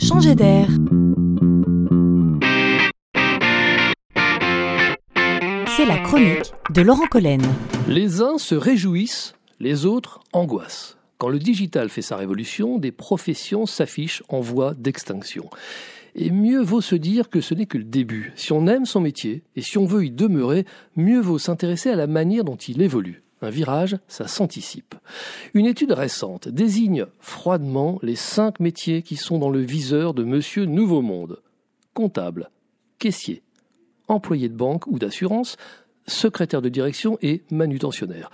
changer d'air. C'est la chronique de Laurent Collen. Les uns se réjouissent, les autres angoissent. Quand le digital fait sa révolution, des professions s'affichent en voie d'extinction. Et mieux vaut se dire que ce n'est que le début. Si on aime son métier et si on veut y demeurer, mieux vaut s'intéresser à la manière dont il évolue. Un virage, ça s'anticipe. Une étude récente désigne froidement les cinq métiers qui sont dans le viseur de Monsieur Nouveau Monde. Comptable, caissier, employé de banque ou d'assurance, secrétaire de direction et manutentionnaire.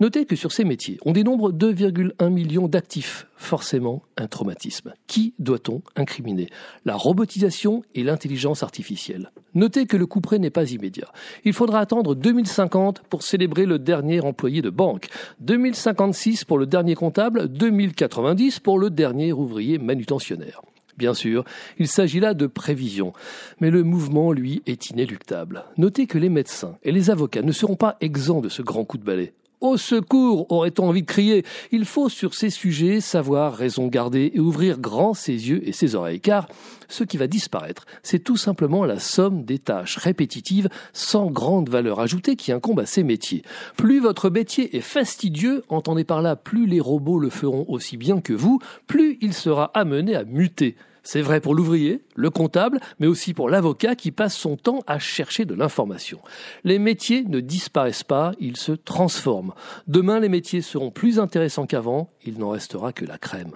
Notez que sur ces métiers, on dénombre 2,1 millions d'actifs. Forcément, un traumatisme. Qui doit-on incriminer? La robotisation et l'intelligence artificielle. Notez que le couperet n'est pas immédiat. Il faudra attendre 2050 pour célébrer le dernier employé de banque, 2056 pour le dernier comptable, 2090 pour le dernier ouvrier manutentionnaire. Bien sûr, il s'agit là de prévision, mais le mouvement, lui, est inéluctable. Notez que les médecins et les avocats ne seront pas exempts de ce grand coup de balai. Au secours, aurait-on envie de crier? Il faut sur ces sujets savoir raison garder et ouvrir grand ses yeux et ses oreilles, car ce qui va disparaître, c'est tout simplement la somme des tâches répétitives sans grande valeur ajoutée qui incombent à ces métiers. Plus votre métier est fastidieux, entendez par là, plus les robots le feront aussi bien que vous, plus il sera amené à muter. C'est vrai pour l'ouvrier, le comptable, mais aussi pour l'avocat qui passe son temps à chercher de l'information. Les métiers ne disparaissent pas, ils se transforment. Demain, les métiers seront plus intéressants qu'avant, il n'en restera que la crème.